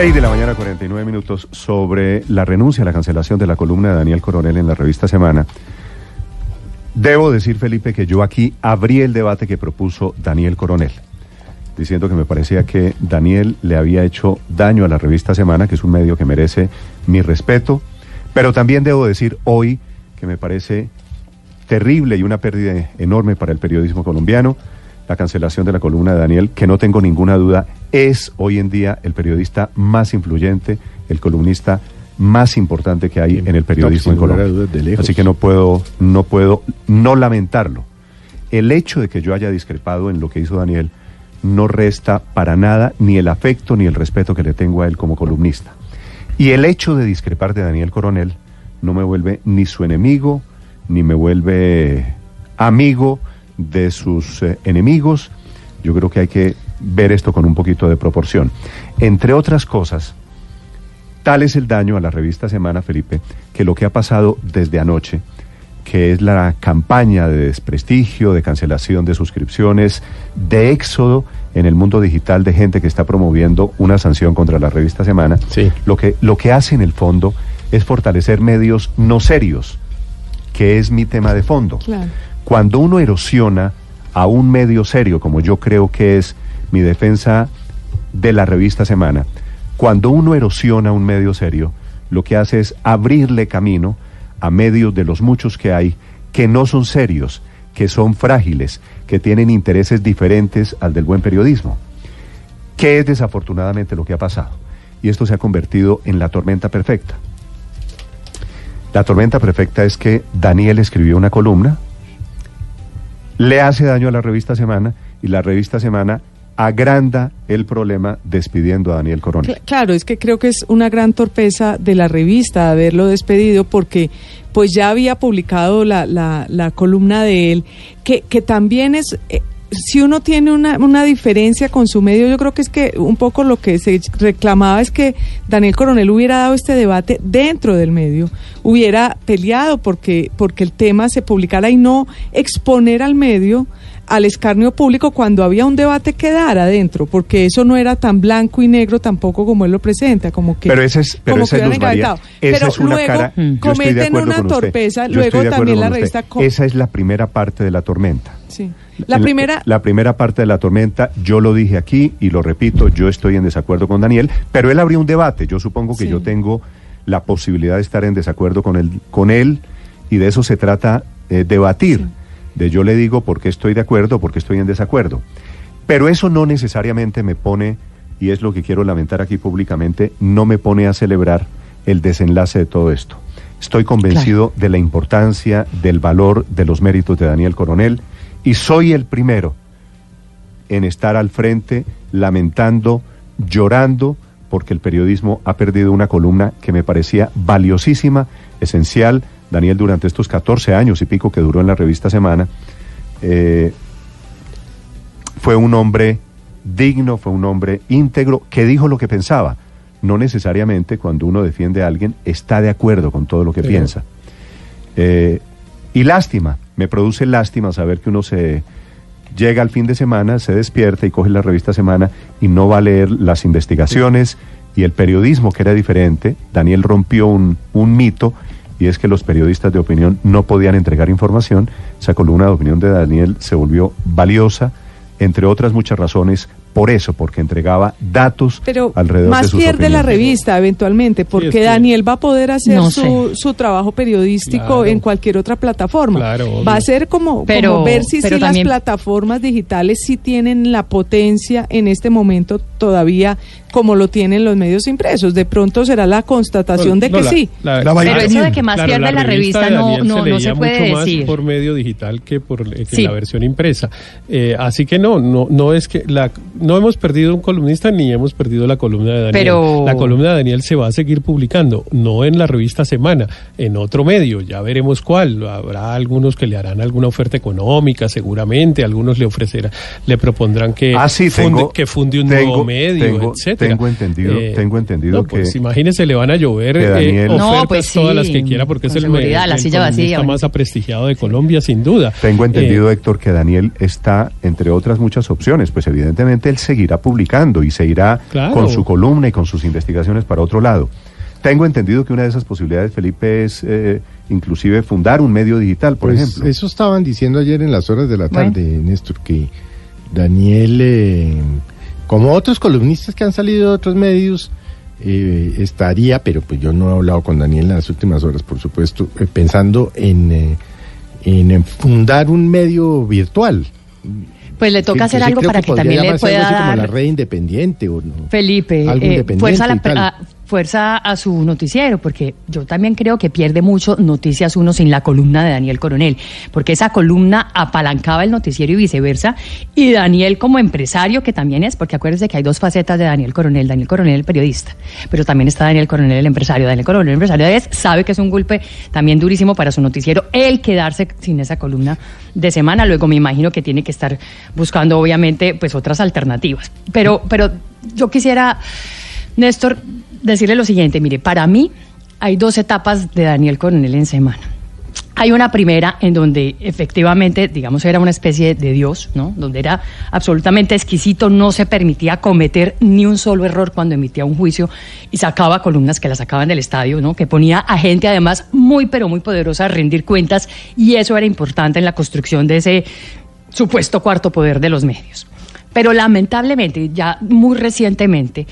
6 de la mañana, 49 minutos, sobre la renuncia la cancelación de la columna de Daniel Coronel en la revista Semana. Debo decir, Felipe, que yo aquí abrí el debate que propuso Daniel Coronel, diciendo que me parecía que Daniel le había hecho daño a la revista Semana, que es un medio que merece mi respeto, pero también debo decir hoy que me parece terrible y una pérdida enorme para el periodismo colombiano la cancelación de la columna de Daniel, que no tengo ninguna duda, es hoy en día el periodista más influyente, el columnista más importante que hay en el periodismo en Colombia. Así que no puedo, no puedo no lamentarlo. El hecho de que yo haya discrepado en lo que hizo Daniel no resta para nada ni el afecto ni el respeto que le tengo a él como columnista. Y el hecho de discrepar de Daniel Coronel no me vuelve ni su enemigo, ni me vuelve amigo, de sus eh, enemigos. Yo creo que hay que ver esto con un poquito de proporción. Entre otras cosas, tal es el daño a la revista Semana, Felipe, que lo que ha pasado desde anoche, que es la campaña de desprestigio, de cancelación de suscripciones, de éxodo en el mundo digital de gente que está promoviendo una sanción contra la revista Semana, lo, que, lo que hace en el fondo es fortalecer medios no serios, que es mi tema de fondo. Cuando uno erosiona a un medio serio, como yo creo que es mi defensa de la revista Semana, cuando uno erosiona un medio serio, lo que hace es abrirle camino a medios de los muchos que hay que no son serios, que son frágiles, que tienen intereses diferentes al del buen periodismo. ¿Qué es desafortunadamente lo que ha pasado? Y esto se ha convertido en la tormenta perfecta. La tormenta perfecta es que Daniel escribió una columna le hace daño a la revista Semana y la revista Semana agranda el problema despidiendo a Daniel Coronel. Claro, es que creo que es una gran torpeza de la revista haberlo despedido porque pues ya había publicado la, la, la columna de él, que, que también es... Eh, si uno tiene una, una, diferencia con su medio, yo creo que es que un poco lo que se reclamaba es que Daniel Coronel hubiera dado este debate dentro del medio, hubiera peleado porque, porque el tema se publicara y no exponer al medio al escarnio público cuando había un debate que dar adentro, porque eso no era tan blanco y negro tampoco como él lo presenta, como que pero ese es, pero esa es pero es una luego cara, cometen una torpeza, luego también la revista esa es la primera parte de la tormenta. Sí. La primera... La, primera parte de la tormenta, yo lo dije aquí y lo repito, yo estoy en desacuerdo con Daniel, pero él abrió un debate. Yo supongo que yo tengo la posibilidad de estar en desacuerdo con él, con él y de eso se trata eh, debatir. De yo le digo por qué estoy de acuerdo, por qué estoy en desacuerdo. Pero eso no necesariamente me pone, y es lo que quiero lamentar aquí públicamente, no me pone a celebrar el desenlace de todo esto. Estoy convencido de la importancia, del valor, de los méritos de Daniel Coronel y soy el primero en estar al frente lamentando, llorando, porque el periodismo ha perdido una columna que me parecía valiosísima, esencial. Daniel, durante estos 14 años y pico que duró en la revista Semana, eh, fue un hombre digno, fue un hombre íntegro, que dijo lo que pensaba. No necesariamente cuando uno defiende a alguien está de acuerdo con todo lo que piensa. Eh, y lástima, me produce lástima saber que uno se llega al fin de semana, se despierta y coge la revista Semana y no va a leer las investigaciones y el periodismo que era diferente. Daniel rompió un, un mito y es que los periodistas de opinión no podían entregar información. Esa columna de opinión de Daniel se volvió valiosa, entre otras muchas razones, por eso, porque entregaba datos Pero alrededor más de sus pierde la revista eventualmente, porque Daniel va a poder hacer su, su, trabajo periodístico en cualquier otra plataforma. va a ser como, pero, ver si, si las plataformas digitales sí tienen la potencia en este momento todavía como lo tienen los medios impresos. De pronto será la constatación de que sí. pero eso de que más pierde la, revista, no, no, se, no se puede mucho decir. Más por medio digital que por eh, la versión impresa. Eh, así que no, no, no es que la no hemos perdido un columnista ni hemos perdido la columna de Daniel. Pero... La columna de Daniel se va a seguir publicando, no en la revista Semana, en otro medio, ya veremos cuál. Habrá algunos que le harán alguna oferta económica, seguramente, algunos le ofrecerán, le propondrán que, ah, funde, que funde un nuevo medio, tengo, etcétera. Tengo entendido, eh, tengo entendido que. Pues imagínese, le van a llover eh, ofertas pues todas las que quiera, porque es el, medio la más aprestigiado de Colombia, sin duda. Tengo entendido, eh, Héctor, que Daniel está, entre otras muchas opciones, pues evidentemente él seguirá publicando y se irá con su columna y con sus investigaciones para otro lado. Tengo entendido que una de esas posibilidades, Felipe, es eh, inclusive fundar un medio digital, por pues ejemplo. Eso estaban diciendo ayer en las horas de la tarde, Néstor, que Daniel, eh, como otros columnistas que han salido de otros medios, eh, estaría, pero pues yo no he hablado con Daniel en las últimas horas, por supuesto, pensando en, en fundar un medio virtual. Pues le toca hacer algo para que, también le pueda dar... como la red independiente o no. Felipe, eh, fuerza, la, fuerza a su noticiero, porque yo también creo que pierde mucho Noticias Uno sin la columna de Daniel Coronel, porque esa columna apalancaba el noticiero y viceversa, y Daniel como empresario, que también es, porque acuérdense que hay dos facetas de Daniel Coronel, Daniel Coronel el periodista, pero también está Daniel Coronel el empresario, Daniel Coronel el empresario es, sabe que es un golpe también durísimo para su noticiero el quedarse sin esa columna de semana, luego me imagino que tiene que estar buscando obviamente pues otras alternativas, pero, pero yo quisiera... Néstor, decirle lo siguiente, mire, para mí hay dos etapas de Daniel Coronel en semana. Hay una primera en donde efectivamente, digamos, era una especie de Dios, ¿no? Donde era absolutamente exquisito, no se permitía cometer ni un solo error cuando emitía un juicio y sacaba columnas que las sacaban del estadio, ¿no? Que ponía a gente además muy, pero muy poderosa a rendir cuentas y eso era importante en la construcción de ese supuesto cuarto poder de los medios. Pero lamentablemente, ya muy recientemente,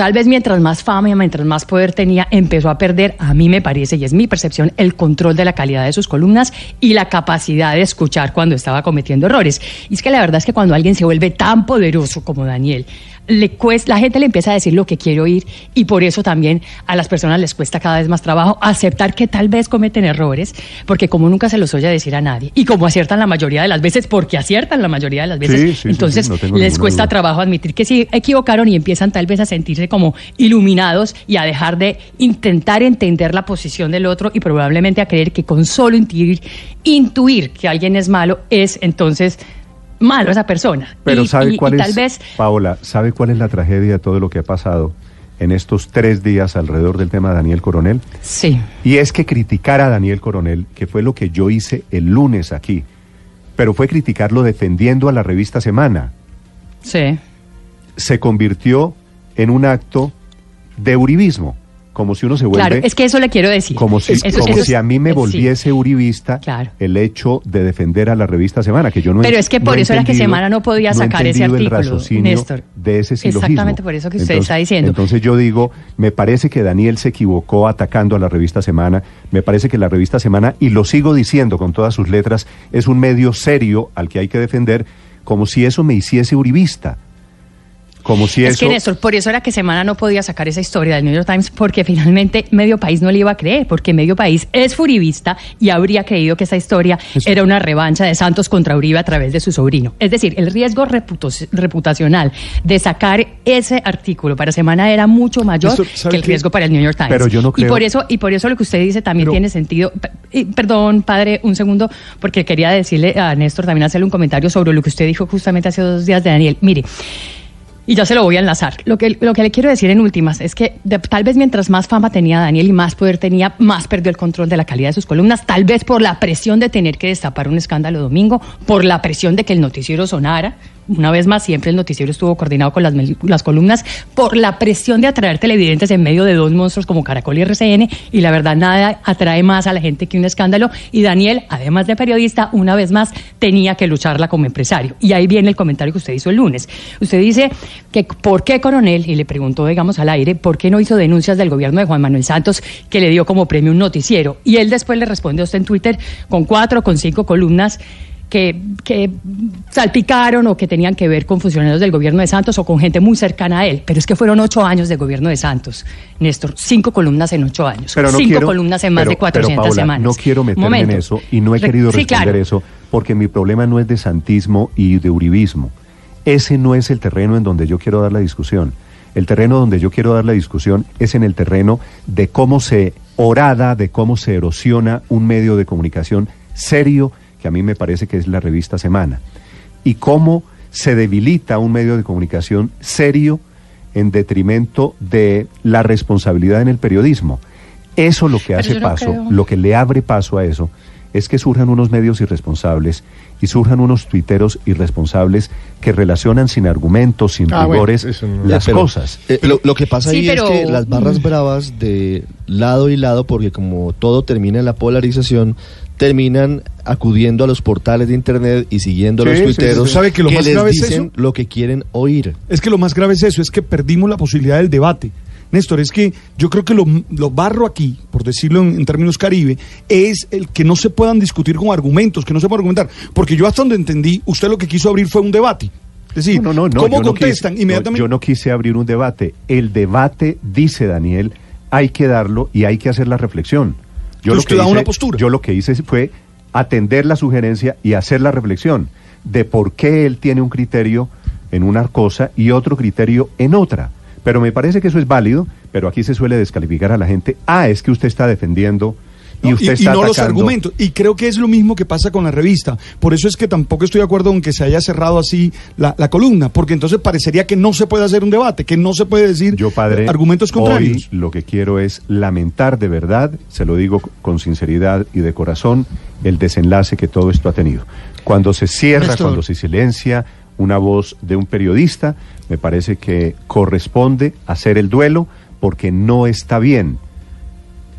Tal vez mientras más fama y mientras más poder tenía, empezó a perder, a mí me parece, y es mi percepción, el control de la calidad de sus columnas y la capacidad de escuchar cuando estaba cometiendo errores. Y es que la verdad es que cuando alguien se vuelve tan poderoso como Daniel, le cuesta, la gente le empieza a decir lo que quiere oír y por eso también a las personas les cuesta cada vez más trabajo aceptar que tal vez cometen errores, porque como nunca se los oye decir a nadie y como aciertan la mayoría de las veces, porque aciertan la mayoría de las veces, entonces les cuesta trabajo admitir que sí equivocaron y empiezan tal vez a sentirse como iluminados y a dejar de intentar entender la posición del otro y probablemente a creer que con solo intuir, intuir que alguien es malo es entonces malo esa persona. Pero ¿sabe cuál es, tal vez... Paola, ¿sabe cuál es la tragedia de todo lo que ha pasado en estos tres días alrededor del tema de Daniel Coronel? Sí. Y es que criticar a Daniel Coronel, que fue lo que yo hice el lunes aquí, pero fue criticarlo defendiendo a la revista Semana. Sí. Se convirtió en un acto de uribismo como si uno se vuelve... Claro, es que eso le quiero decir. Como si, como si a mí me volviese uribista el hecho de defender a la revista Semana, que yo no Pero es que por eso era que Semana no podía sacar ese artículo, Néstor. De ese silogismo. Exactamente por eso que usted está diciendo. Entonces yo digo, me parece que Daniel se equivocó atacando a la revista Semana, me parece que la revista Semana, y lo sigo diciendo con todas sus letras, es un medio serio al que hay que defender, como si eso me hiciese uribista. Como si es que Néstor, por eso era que Semana no podía sacar esa historia del New York Times, porque finalmente Medio País no le iba a creer, porque Medio País es furibista y habría creído que esa historia era una revancha de Santos contra Uribe a través de su sobrino. Es decir, el riesgo reputacional de sacar ese artículo para Semana era mucho mayor que el riesgo para el New York Times. Pero yo no creo... Y por eso, y por eso lo que usted dice también tiene sentido. perdón, padre, un segundo, porque quería decirle a Néstor también hacerle un comentario sobre lo que usted dijo justamente hace dos días de Daniel. Mire, y ya se lo voy a enlazar. Lo que, lo que le quiero decir en últimas es que tal vez mientras más fama tenía Daniel y más poder tenía, más perdió el control de la calidad de sus columnas, tal vez por la presión de tener que destapar un escándalo domingo, por la presión de que el noticiero sonara, una vez más, siempre el noticiero estuvo coordinado con las, las columnas por la presión de atraer televidentes en medio de dos monstruos como Caracol y RCN, y la verdad nada atrae más a la gente que un escándalo, y Daniel, además de periodista, una vez más tenía que lucharla como empresario. Y ahí viene el comentario que usted hizo el lunes. Usted dice que por qué Coronel, y le preguntó, digamos, al aire, por qué no hizo denuncias del gobierno de Juan Manuel Santos que le dio como premio un noticiero. Y él después le responde a usted en Twitter con cuatro, con cinco columnas que, salpicaron o que tenían que ver con funcionarios del gobierno de Santos o con gente muy cercana a él. Pero es que fueron ocho años de gobierno de Santos, Néstor. Cinco columnas en ocho años. cinco columnas en más de 400 semanas. No quiero meterme en eso y no he querido responder eso porque mi problema no es de santismo y de uribismo. Ese no es el terreno en donde yo quiero dar la discusión. El terreno donde yo quiero dar la discusión es en el terreno de cómo se orada, de cómo se erosiona un medio de comunicación serio que a mí me parece que es la revista Semana, y cómo se debilita un medio de comunicación serio en detrimento de la responsabilidad en el periodismo. Eso lo que hace paso, lo que le abre paso a eso, es que surjan unos medios irresponsables y surjan unos tuiteros irresponsables que relacionan sin argumentos, sin ah, rigores las cosas. Eh, lo, que pasa ahí es que las barras mm. bravas de lado y lado, porque como todo termina en la polarización, terminan acudiendo a los portales de internet y siguiendo a los tuiteros ¿Sabe que, lo más grave dicen es lo que quieren oír. Es que lo más grave es eso, es que perdimos la posibilidad del debate. Néstor, es que yo creo que lo, barro aquí, por decirlo en, términos caribe, es el que no se puedan discutir con argumentos, que no se puedan argumentar. Porque yo hasta donde entendí, usted lo que quiso abrir fue un debate. Es decir, no, no, no, ¿cómo contestan inmediatamente? yo no quise abrir un debate. El debate, dice Daniel, hay que darlo y hay que hacer la reflexión. Yo lo que hice, una postura. Yo lo que hice fue atender la sugerencia y hacer la reflexión de por qué él tiene un criterio en una cosa y otro criterio en otra. Pero me parece que eso es válido, pero aquí se suele descalificar a la gente. Ah, es que usted está defendiendo y, usted está no los argumentos. Y creo que es lo mismo que pasa con la revista. Por eso es que tampoco estoy de acuerdo con que se haya cerrado así la, columna, porque entonces parecería que no se puede hacer un debate, que no se puede decir Yo, padre, argumentos contrarios. Hoy lo que quiero es lamentar de verdad, se lo digo con sinceridad y de corazón, el desenlace que todo esto ha tenido. Cuando se cierra, cuando se silencia una voz de un periodista, me parece que corresponde hacer el duelo porque no está bien.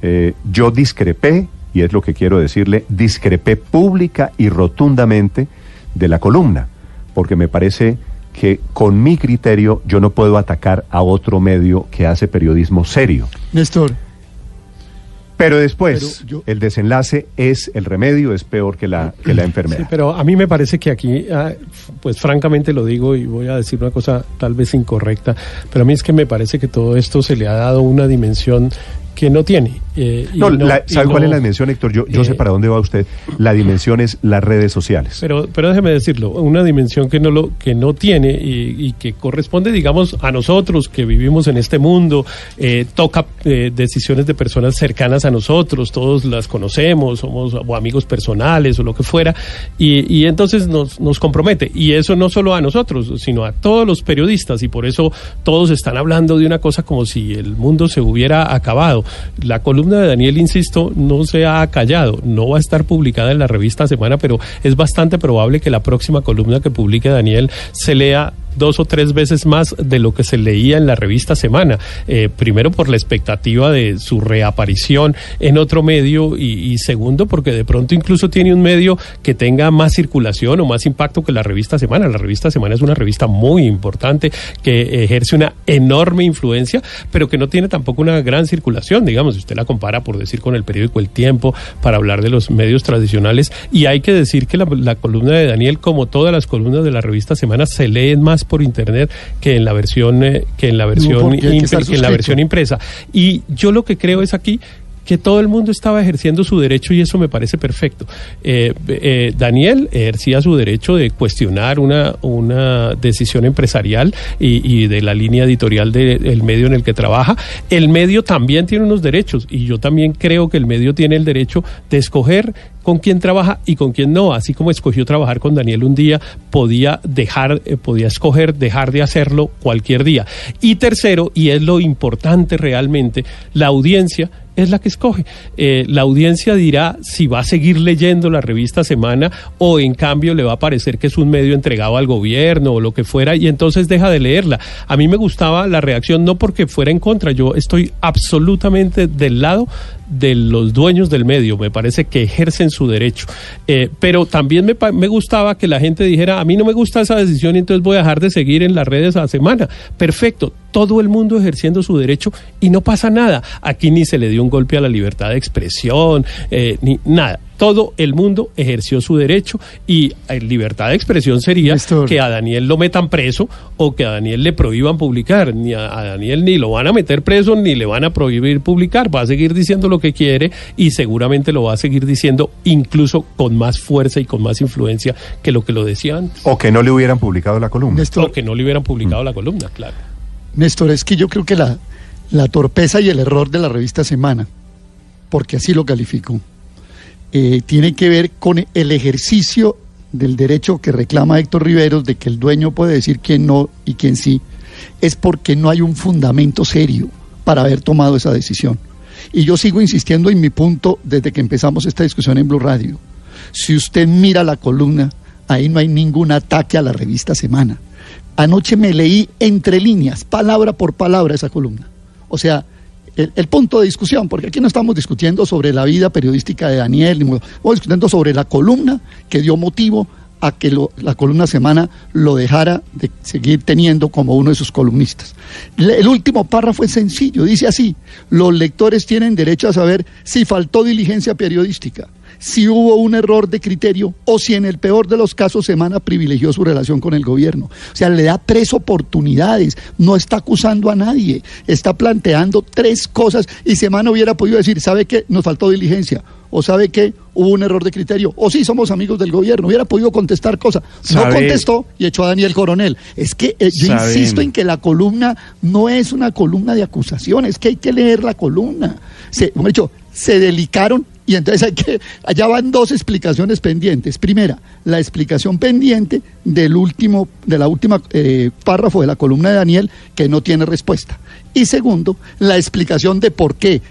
Eh, yo discrepé, y es lo que quiero decirle, discrepé pública y rotundamente de la columna, porque me parece que con mi criterio yo no puedo atacar a otro medio que hace periodismo serio. Néstor. Pero después, el desenlace es el remedio, es peor que la, que la enfermedad. pero a mí me parece que aquí, ah, pues francamente lo digo y voy a decir una cosa tal vez incorrecta, pero a mí es que me parece que todo esto se le ha dado una dimensión que no tiene. Eh, no, ¿sabe cuál es la dimensión, Héctor? Yo, yo sé eh, para dónde va usted. La dimensión es las redes sociales. Pero, pero déjeme decirlo, una dimensión que no lo que no tiene y, que corresponde, digamos, a nosotros que vivimos en este mundo, eh, toca decisiones de personas cercanas a nosotros, todos las conocemos, somos o amigos personales o lo que fuera, y, y entonces nos, nos compromete. Y eso no solo a nosotros, sino a todos los periodistas, y por eso todos están hablando de una cosa como si el mundo se hubiera acabado. La columna de Daniel, insisto, no se ha callado, no va a estar publicada en la revista Semana, pero es bastante probable que la próxima columna que publique Daniel se lea dos o tres veces más de lo que se leía en la revista Semana. Eh, primero por la expectativa de su reaparición en otro medio y, segundo porque de pronto incluso tiene un medio que tenga más circulación o más impacto que la revista Semana. La revista Semana es una revista muy importante que ejerce una enorme influencia, pero que no tiene tampoco una gran circulación, digamos, si usted la compara por decir con el periódico El Tiempo para hablar de los medios tradicionales y hay que decir que la, la columna de Daniel como todas las columnas de la revista Semana se leen más por internet que en la versión eh, que en la versión en la versión impresa. Y yo lo que creo es aquí que todo el mundo estaba ejerciendo su derecho y eso me parece perfecto. Eh, eh, Daniel ejercía su derecho de cuestionar una, una decisión empresarial y, de la línea editorial del medio en el que trabaja. El medio también tiene unos derechos y yo también creo que el medio tiene el derecho de escoger con quién trabaja y con quién no. Así como escogió trabajar con Daniel un día, podía dejar, eh, podía escoger dejar de hacerlo cualquier día. Y tercero, y es lo importante realmente, la audiencia es la que escoge. Eh, la audiencia dirá si va a seguir leyendo la revista Semana o en cambio le va a parecer que es un medio entregado al gobierno o lo que fuera y entonces deja de leerla. A mí me gustaba la reacción no porque fuera en contra, yo estoy absolutamente del lado de los dueños del medio, me parece que ejercen su derecho. Eh, pero también me, me, gustaba que la gente dijera, a mí no me gusta esa decisión y entonces voy a dejar de seguir en las redes a semana. Perfecto, todo el mundo ejerciendo su derecho y no pasa nada. Aquí ni se le dio un golpe a la libertad de expresión, eh, ni nada todo el mundo ejerció su derecho y eh, libertad de expresión sería que a Daniel lo metan preso o que a Daniel le prohíban publicar. Ni a, Daniel ni lo van a meter preso ni le van a prohibir publicar. Va a seguir diciendo lo que quiere y seguramente lo va a seguir diciendo incluso con más fuerza y con más influencia que lo que lo decía antes. O que no le hubieran publicado la columna. o que no le hubieran publicado la columna, claro. Néstor, es que yo creo que la, la torpeza y el error de la revista Semana, porque así lo califico, eh, tiene que ver con el ejercicio del derecho que reclama Héctor Riveros de que el dueño puede decir quién no y quién sí, es porque no hay un fundamento serio para haber tomado esa decisión. Y yo sigo insistiendo en mi punto desde que empezamos esta discusión en Blue Radio. Si usted mira la columna, ahí no hay ningún ataque a la revista Semana. Anoche me leí entre líneas, palabra por palabra, esa columna. O sea, el, punto de discusión, porque aquí no estamos discutiendo sobre la vida periodística de Daniel, estamos discutiendo sobre la columna que dio motivo a que la columna semana lo dejara de seguir teniendo como uno de sus columnistas. El último párrafo es sencillo, dice así, los lectores tienen derecho a saber si faltó diligencia periodística, si hubo un error de criterio o si en el peor de los casos Semana privilegió su relación con el gobierno. O sea, le da tres oportunidades, no está acusando a nadie, está planteando tres cosas y Semana hubiera podido decir, ¿sabe qué? Nos faltó diligencia o sabe que hubo un error de criterio, o sí somos amigos del gobierno, hubiera podido contestar cosas. No contestó y echó a Daniel Coronel. Es que eh, yo insisto en que la columna no es una columna de acusación, es que hay que leer la columna. Se, dicho, se delicaron y entonces hay que, allá van dos explicaciones pendientes. Primera, la explicación pendiente del último, de la última eh, párrafo de la columna de Daniel que no tiene respuesta. Y segundo, la explicación de por qué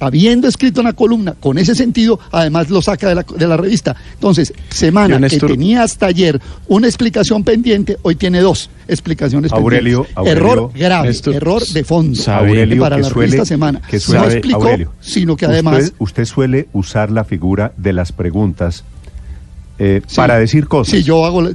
habiendo escrito una columna con ese sentido, además lo saca de la, de la revista. Entonces, semana que tenía hasta ayer una explicación pendiente, hoy tiene dos explicaciones Aurelio, pendientes. error grave, error de fondo Aurelio, para la revista semana. Que no explicó, sino que además... Usted, suele usar la figura de las preguntas eh, para decir cosas. Sí, yo hago...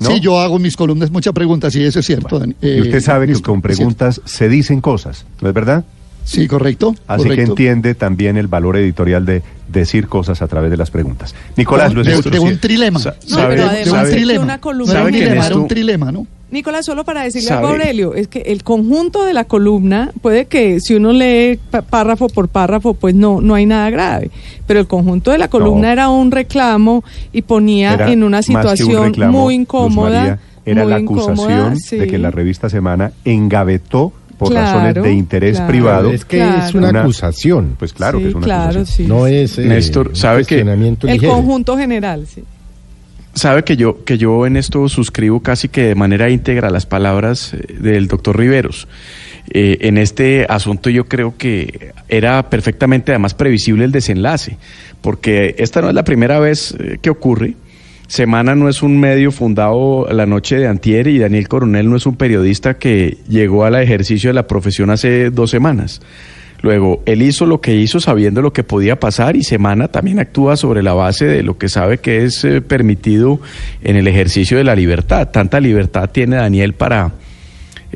Sí, yo hago mis columnas muchas preguntas y eso es cierto. y usted sabe que con preguntas se dicen cosas, ¿no es verdad? Sí, correcto. Así que entiende también el valor editorial de decir cosas a través de las preguntas. Nicolás, lo de, de un trilema. no, pero además de un trilema. Una columna, no era un trilema, ¿no? Nicolás, solo para decirle a Aurelio, es que el conjunto de la columna, puede que si uno lee párrafo por párrafo, pues no, no hay nada grave, pero el conjunto de la columna era un reclamo y ponía en una situación muy incómoda. era la acusación de que la revista Semana engavetó por razones de interés privado. Es que es una, acusación. Pues claro que es una acusación. no es eh, Néstor, sabe que el conjunto general, sí. Sabe que yo que yo en esto suscribo casi que de manera íntegra las palabras eh, del doctor Riveros. Eh, en este asunto yo creo que era perfectamente además previsible el desenlace, porque esta no es la primera vez que ocurre Semana no es un medio fundado la noche de antier y Daniel Coronel no es un periodista que llegó al ejercicio de la profesión hace dos semanas. Luego, él hizo lo que hizo sabiendo lo que podía pasar y Semana también actúa sobre la base de lo que sabe que es eh, permitido en el ejercicio de la libertad. Tanta libertad tiene Daniel para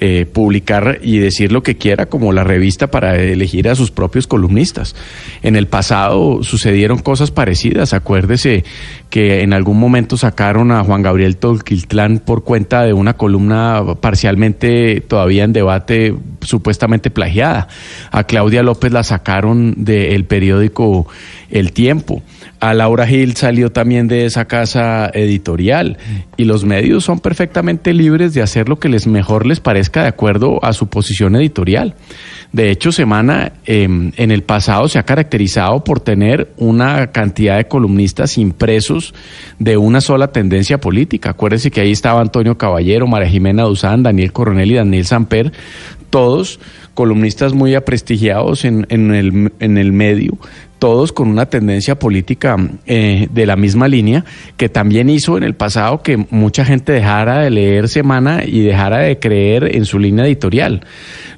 eh, publicar y decir lo que quiera como la revista para elegir a sus propios columnistas. En el pasado sucedieron cosas parecidas. Acuérdese que en algún momento sacaron a Juan Gabriel Tolquiltlán por cuenta de una columna parcialmente todavía en debate supuestamente plagiada. A Claudia López la sacaron del periódico El Tiempo a Laura Gil salió también de esa casa editorial y los medios son perfectamente libres de hacer lo que les mejor les parezca de acuerdo a su posición editorial. De hecho, Semana em, en el pasado se ha caracterizado por tener una cantidad de columnistas impresos de una sola tendencia política. Acuérdense que ahí estaba Antonio Caballero, María Jimena Duzán, Daniel Coronel y Daniel Samper, todos columnistas muy aprestigiados en, el medio, todos con una tendencia política eh, de la misma línea, que también hizo en el pasado que mucha gente dejara de leer Semana y dejara de creer en su línea editorial.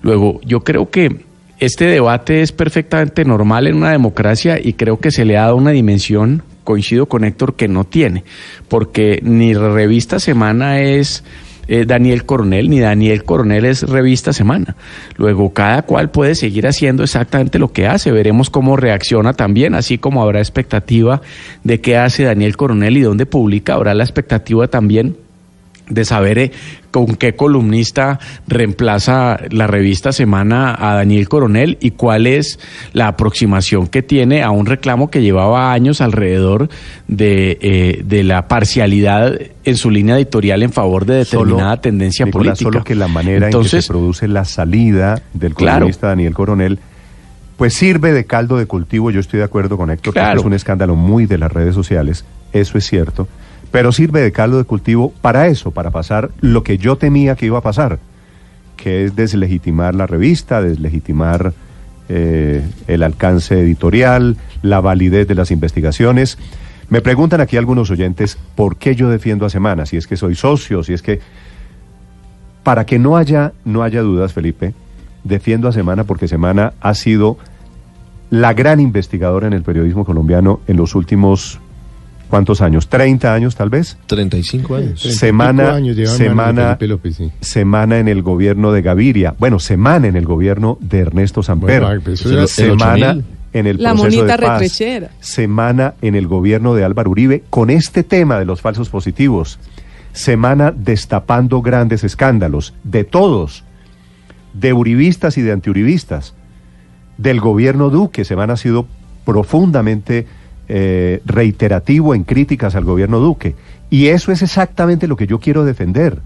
Luego, yo creo que este debate es perfectamente normal en una democracia y creo que se le ha dado una dimensión, coincido con Héctor, que no tiene, porque ni revista Semana es eh, Daniel Coronel, ni Daniel Coronel es revista semana. Luego, cada cual puede seguir haciendo exactamente lo que hace. Veremos cómo reacciona también, así como habrá expectativa de qué hace Daniel Coronel y dónde publica. Habrá la expectativa también de saber eh, con qué columnista reemplaza la revista Semana a Daniel Coronel y cuál es la aproximación que tiene a un reclamo que llevaba años alrededor de, eh, de la parcialidad en su línea editorial en favor de determinada tendencia política. Solo que la manera en que se produce la salida del columnista Daniel Coronel pues sirve de caldo de cultivo. Yo estoy de acuerdo con Héctor, que es un escándalo muy de las redes sociales, eso es cierto pero sirve de caldo de cultivo para eso, para pasar lo que yo temía que iba a pasar, que es deslegitimar la revista, deslegitimar eh, el alcance editorial, la validez de las investigaciones. Me preguntan aquí algunos oyentes por qué yo defiendo a Semana, si es que soy socio, si es que... Para que no haya, no haya dudas, Felipe, defiendo a Semana porque Semana ha sido la gran investigadora en el periodismo colombiano en los últimos ¿Cuántos años? ¿30 años tal vez? 35 años. Semana, semana, semana en el gobierno de Gaviria. Bueno, semana en el gobierno de Ernesto Samper. Pues semana en el La proceso de paz. Semana en el gobierno de Álvaro Uribe con este tema de los falsos positivos. Semana destapando grandes escándalos de todos, de uribistas y de antiuribistas. Del gobierno Duque, Semana ha sido profundamente eh, reiterativo en críticas al gobierno Duque. Y eso es exactamente lo que yo quiero defender.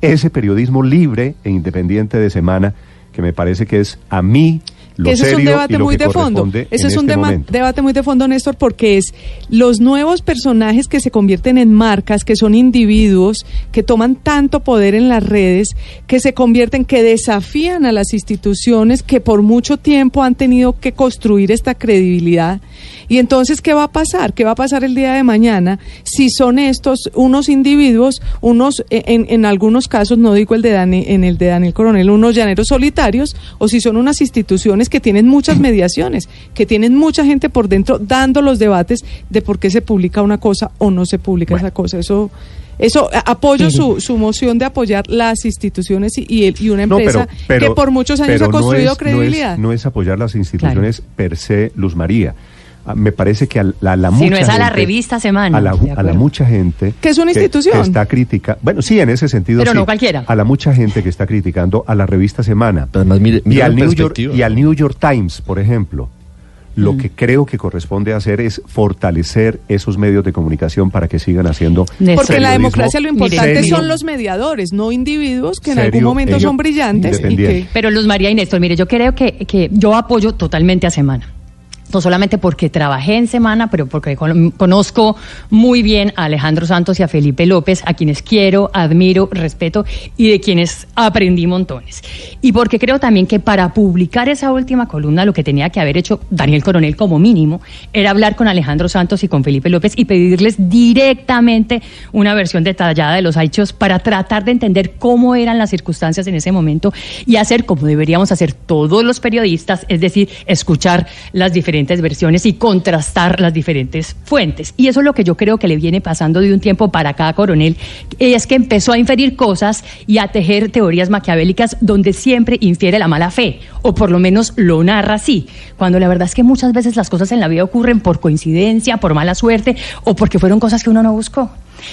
Ese periodismo libre e independiente de semana, que me parece que es a mí ese es un debate muy de fondo. Ese es un este debate muy de fondo, Néstor, porque es los nuevos personajes que se convierten en marcas, que son individuos, que toman tanto poder en las redes, que se convierten, que desafían a las instituciones que por mucho tiempo han tenido que construir esta credibilidad. Y entonces, ¿qué va a pasar? ¿Qué va a pasar el día de mañana si son estos unos individuos, unos, en, en algunos casos, no digo el de Dani, en el de Daniel Coronel, unos llaneros solitarios, o si son unas instituciones que tienen muchas mediaciones, que tienen mucha gente por dentro dando los debates de por qué se publica una cosa o no se publica esa cosa. Eso eso apoyo su, su moción de apoyar las instituciones y, y, una empresa que por muchos años ha construido credibilidad. No es, apoyar las instituciones per se, Luz María. Ah, me parece que a la, la mucha no es a la revista Semana. A la, a la mucha gente. Que es una institución. Que está crítica. Bueno, sí, en ese sentido. Pero no cualquiera. A la mucha gente que está criticando a la revista Semana. y, al New York, y al New York Times, por ejemplo. Lo mm. que creo que corresponde hacer es fortalecer esos medios de comunicación para que sigan haciendo. Porque en la democracia lo importante son los mediadores, no individuos que en algún momento son brillantes. Pero Luz María y Néstor, mire, yo creo que, que yo apoyo totalmente a Semana no solamente porque trabajé en semana, pero porque conozco muy bien a Alejandro Santos y a Felipe López, a quienes quiero, admiro, respeto y de quienes aprendí montones. Y porque creo también que para publicar esa última columna lo que tenía que haber hecho Daniel Coronel como mínimo era hablar con Alejandro Santos y con Felipe López y pedirles directamente una versión detallada de los hechos para tratar de entender cómo eran las circunstancias en ese momento y hacer como deberíamos hacer todos los periodistas, es decir, escuchar las diferentes versiones y contrastar las diferentes fuentes. Y eso es lo que yo creo que le viene pasando de un tiempo para acá a Coronel, es que empezó a inferir cosas y a tejer teorías maquiavélicas donde siempre infiere la mala fe, o por lo menos lo narra así, cuando la verdad es que muchas veces las cosas en la vida ocurren por coincidencia, por mala suerte, o porque fueron cosas que uno no buscó.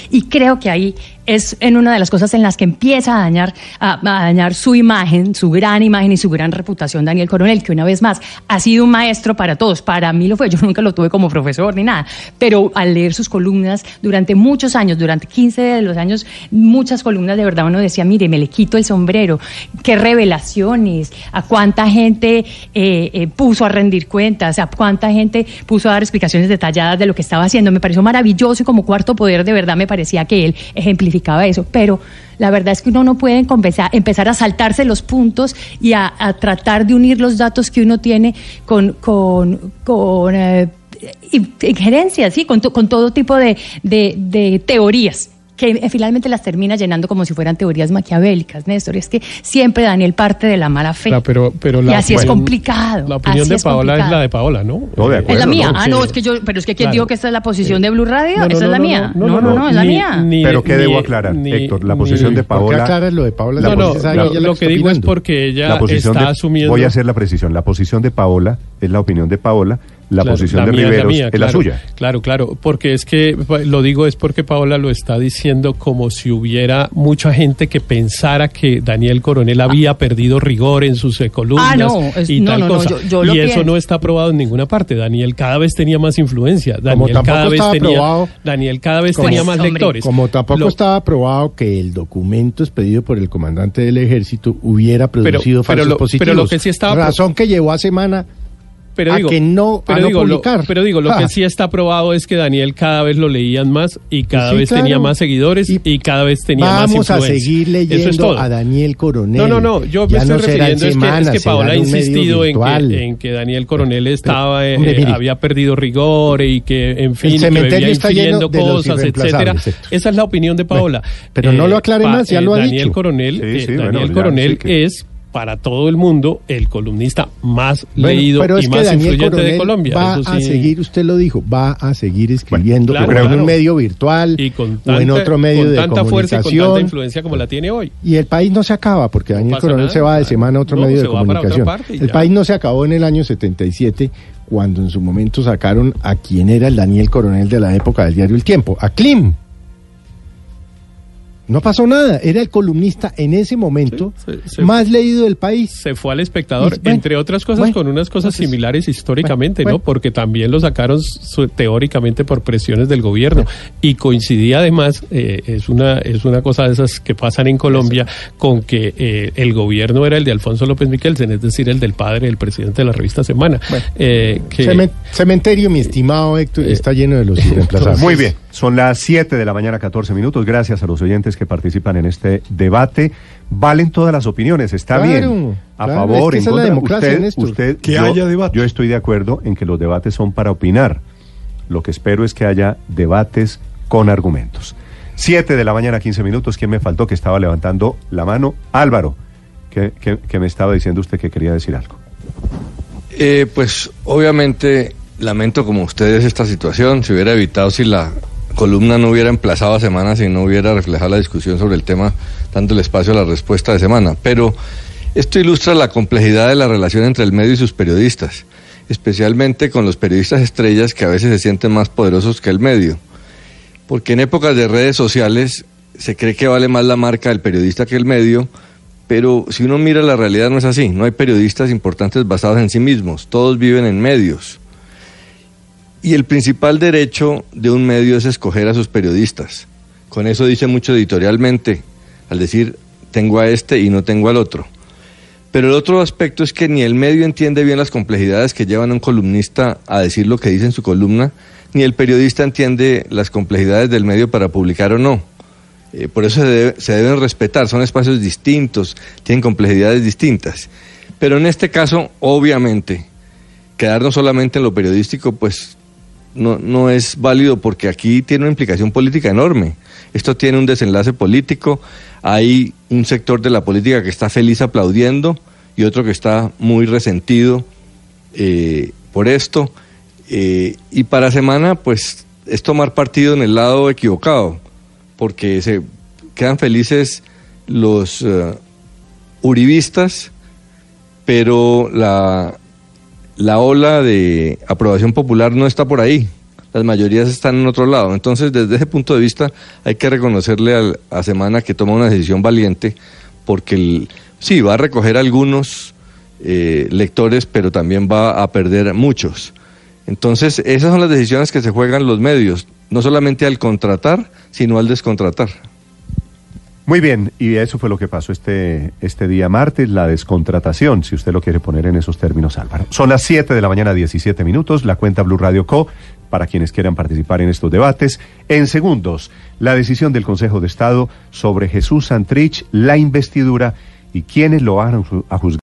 Y creo que ahí es en una de las cosas en las que empieza a dañar, a, dañar su imagen, su gran imagen y su gran reputación Daniel Coronel, que una vez más ha sido un maestro para todos. Para mí lo fue, yo nunca lo tuve como profesor ni nada, pero al leer sus columnas durante muchos años, durante 15 de los años, muchas columnas de verdad uno decía, mire, me le quito el sombrero, qué revelaciones, a cuánta gente eh, eh, puso a rendir cuentas, a cuánta gente puso a dar explicaciones detalladas de lo que estaba haciendo. Me pareció maravilloso y como cuarto poder de verdad me parecía que él ejemplificaba eso, pero la verdad es que uno no puede empezar a saltarse los puntos y a, tratar de unir los datos que uno tiene con, con, con eh, injerencias, ¿sí? con, con todo tipo de, de teorías que finalmente las termina llenando como si fueran teorías maquiavélicas, Néstor. Es que siempre Daniel parte de la mala fe. pero, pero y así es complicado. La opinión de Paola es la de Paola, ¿no? es la mía. ah, no, es que yo, pero es que ¿quién dijo que esta es la posición de Blue Radio? esa es la mía. No, no, no, es la mía. pero ¿qué debo aclarar, Héctor? La posición de Paola. ¿Por aclaras lo de Paola? No, no, lo que digo es porque ella está asumiendo. Voy a hacer la precisión. La posición de Paola es la opinión de Paola la posición de Riveros es la, suya. Claro, claro, porque es que lo digo es porque Paola lo está diciendo como si hubiera mucha gente que pensara que Daniel Coronel había perdido rigor en sus columnas ah, y tal cosa. y eso no está probado en ninguna parte. Daniel cada vez tenía más influencia. Daniel cada vez tenía Daniel cada vez tenía más lectores. Como tampoco estaba probado que el documento expedido por el comandante del ejército hubiera producido falsos positivos. Pero lo que sí estaba razón que llevó a semana pero digo, que no, pero digo, publicar. Lo, pero digo, lo que sí está probado es que Daniel cada vez lo leían más y cada vez tenía más seguidores y, cada vez tenía más influencia. Vamos a seguir leyendo a Daniel Coronel. No, no, no, yo me estoy refiriendo es, que, es que Paola ha insistido en que, en que, Daniel Coronel estaba eh, había perdido rigor y que, en fin, que vivía infiriendo cosas, etcétera. Esa es la opinión de Paola. pero no lo aclare más, ya lo ha Daniel dicho. Coronel, Daniel Coronel es para todo el mundo el columnista más leído y más influyente de Colombia. Va a seguir, usted lo dijo, va a seguir escribiendo en un medio virtual o en otro medio con de tanta fuerza y con tanta influencia como la tiene hoy. Y el país no se acaba porque Daniel Coronel se va de semana a otro medio de comunicación. el país no se acabó en el año 77 cuando en su momento sacaron a quien era el Daniel Coronel de la época del diario El Tiempo, a Klim. No pasó nada, era el columnista en ese momento más leído del país. Se fue al espectador, entre otras cosas, con unas cosas similares históricamente, ¿no? Porque también lo sacaron teóricamente por presiones del gobierno. Y coincidía además, eh, es, una, es una cosa de esas que pasan en Colombia, con que eh, el gobierno era el de Alfonso López Miquelsen, es decir, el del padre del presidente de la revista Semana. Eh, cementerio, mi estimado Héctor, está lleno de los irreemplazables. Muy bien. Son las 7 de la mañana, 14 minutos. Gracias a los oyentes que participan en este debate. Valen todas las opiniones, está bien. A favor, en contra. usted, usted que yo, haya debate. Yo estoy de acuerdo en que los debates son para opinar. Lo que espero es que haya debates con argumentos. 7 de la mañana, 15 minutos. ¿Quién me faltó que estaba levantando la mano? Álvaro, que, que, me estaba diciendo usted que quería decir algo. Eh, pues obviamente lamento como ustedes esta situación. Se hubiera evitado si la columna no hubiera emplazado a semana si no hubiera reflejado la discusión sobre el tema, dando el espacio a la respuesta de semana. Pero esto ilustra la complejidad de la relación entre el medio y sus periodistas, especialmente con los periodistas estrellas que a veces se sienten más poderosos que el medio. Porque en épocas de redes sociales se cree que vale más la marca del periodista que el medio, pero si uno mira la realidad no es así. No hay periodistas importantes basados en sí mismos, todos viven en medios. Y el principal derecho de un medio es escoger a sus periodistas. Con eso dice mucho editorialmente, al decir tengo a este y no tengo al otro. Pero el otro aspecto es que ni el medio entiende bien las complejidades que llevan a un columnista a decir lo que dice en su columna, ni el periodista entiende las complejidades del medio para publicar o no. Eh, por eso se, se deben respetar, son espacios distintos, tienen complejidades distintas. Pero en este caso, obviamente, quedarnos solamente en lo periodístico, pues no, no es válido porque aquí tiene una implicación política enorme. Esto tiene un desenlace político, hay un sector de la política que está feliz aplaudiendo y otro que está muy resentido eh, por esto. Eh, y para semana, pues es tomar partido en el lado equivocado, porque se quedan felices los uh, uribistas, pero la, la ola de aprobación popular no está por ahí. Las mayorías están en otro lado. Entonces, desde ese punto de vista, hay que reconocerle a Semana que toma una decisión valiente, porque sí, va a recoger algunos eh, lectores, pero también va a perder muchos. Entonces, esas son las decisiones que se juegan los medios, no solamente al contratar, sino al descontratar. Muy bien, y eso fue lo que pasó este, este día martes, la descontratación, si usted lo quiere poner en esos términos, Álvaro. Son las 7 de la mañana, 17 minutos, la cuenta Blue Radio Co. para quienes quieran participar en estos debates. En segundos, la decisión del Consejo de Estado sobre Jesús Santrich, la investidura y quienes lo van a juzgar.